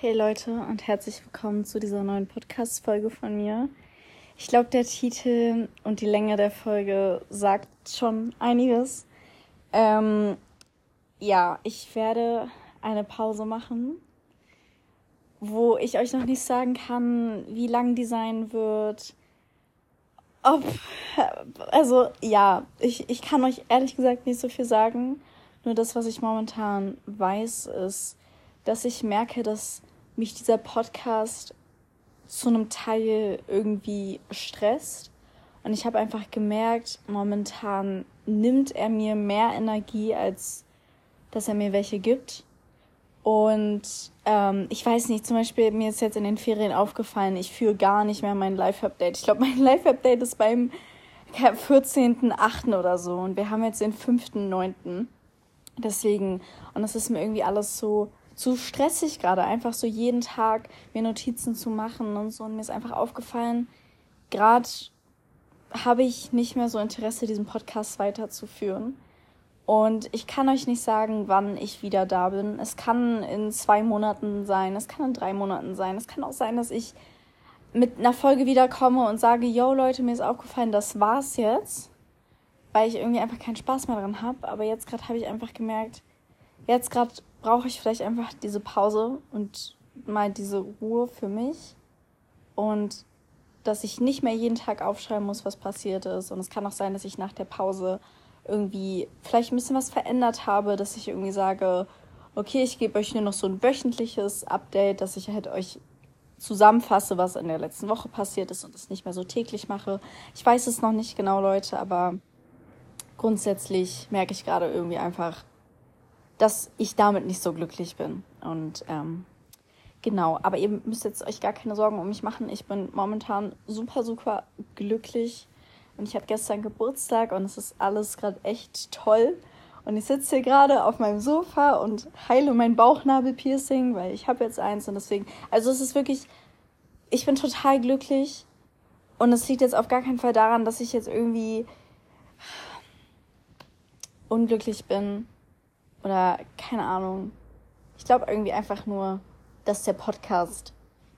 Hey Leute und herzlich willkommen zu dieser neuen Podcast-Folge von mir. Ich glaube, der Titel und die Länge der Folge sagt schon einiges. Ähm, ja, ich werde eine Pause machen, wo ich euch noch nicht sagen kann, wie lang die sein wird. Ob, also ja, ich, ich kann euch ehrlich gesagt nicht so viel sagen. Nur das, was ich momentan weiß, ist, dass ich merke, dass mich dieser Podcast zu einem Teil irgendwie stresst. Und ich habe einfach gemerkt, momentan nimmt er mir mehr Energie, als dass er mir welche gibt. Und ähm, ich weiß nicht, zum Beispiel, mir ist jetzt in den Ferien aufgefallen, ich führe gar nicht mehr mein Live-Update. Ich glaube, mein Live-Update ist beim 14.8. oder so. Und wir haben jetzt den 5.9. Deswegen, und das ist mir irgendwie alles so, so stressig gerade, einfach so jeden Tag mir Notizen zu machen und so. Und mir ist einfach aufgefallen, gerade habe ich nicht mehr so Interesse, diesen Podcast weiterzuführen. Und ich kann euch nicht sagen, wann ich wieder da bin. Es kann in zwei Monaten sein, es kann in drei Monaten sein. Es kann auch sein, dass ich mit einer Folge wiederkomme und sage, yo Leute, mir ist aufgefallen, das war's jetzt weil ich irgendwie einfach keinen Spaß mehr dran habe. Aber jetzt gerade habe ich einfach gemerkt, jetzt gerade brauche ich vielleicht einfach diese Pause und mal diese Ruhe für mich und dass ich nicht mehr jeden Tag aufschreiben muss, was passiert ist. Und es kann auch sein, dass ich nach der Pause irgendwie vielleicht ein bisschen was verändert habe, dass ich irgendwie sage, okay, ich gebe euch nur noch so ein wöchentliches Update, dass ich halt euch zusammenfasse, was in der letzten Woche passiert ist und es nicht mehr so täglich mache. Ich weiß es noch nicht genau, Leute, aber grundsätzlich merke ich gerade irgendwie einfach, dass ich damit nicht so glücklich bin. Und ähm, genau, aber ihr müsst jetzt euch gar keine Sorgen um mich machen. Ich bin momentan super, super glücklich. Und ich hatte gestern Geburtstag und es ist alles gerade echt toll. Und ich sitze hier gerade auf meinem Sofa und heile mein Bauchnabelpiercing, weil ich habe jetzt eins und deswegen, also es ist wirklich, ich bin total glücklich und es liegt jetzt auf gar keinen Fall daran, dass ich jetzt irgendwie unglücklich bin oder keine Ahnung. Ich glaube irgendwie einfach nur, dass der Podcast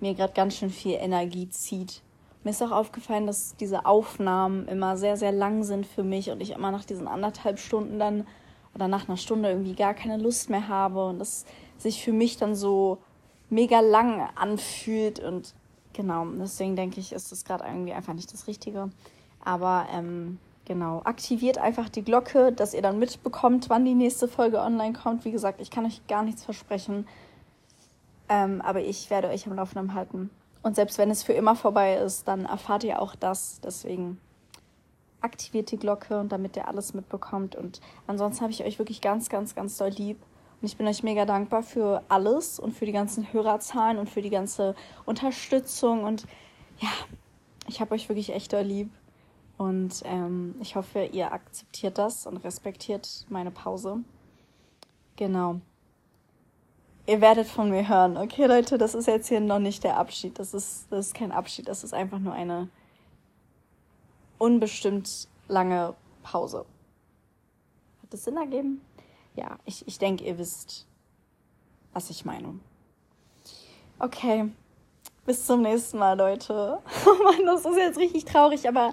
mir gerade ganz schön viel Energie zieht. Mir ist auch aufgefallen, dass diese Aufnahmen immer sehr, sehr lang sind für mich und ich immer nach diesen anderthalb Stunden dann oder nach einer Stunde irgendwie gar keine Lust mehr habe und das sich für mich dann so mega lang anfühlt und genau, deswegen denke ich, ist das gerade irgendwie einfach nicht das Richtige. Aber ähm, Genau, aktiviert einfach die Glocke, dass ihr dann mitbekommt, wann die nächste Folge online kommt. Wie gesagt, ich kann euch gar nichts versprechen, ähm, aber ich werde euch am Laufenden halten. Und selbst wenn es für immer vorbei ist, dann erfahrt ihr auch das. Deswegen aktiviert die Glocke und damit ihr alles mitbekommt. Und ansonsten habe ich euch wirklich ganz, ganz, ganz doll lieb. Und ich bin euch mega dankbar für alles und für die ganzen Hörerzahlen und für die ganze Unterstützung. Und ja, ich habe euch wirklich echt doll lieb. Und ähm, ich hoffe, ihr akzeptiert das und respektiert meine Pause. Genau. Ihr werdet von mir hören. Okay, Leute, das ist jetzt hier noch nicht der Abschied. Das ist, das ist kein Abschied. Das ist einfach nur eine unbestimmt lange Pause. Hat das Sinn ergeben? Ja, ich, ich denke, ihr wisst, was ich meine. Okay. Bis zum nächsten Mal, Leute. Oh Mann, das ist jetzt richtig traurig, aber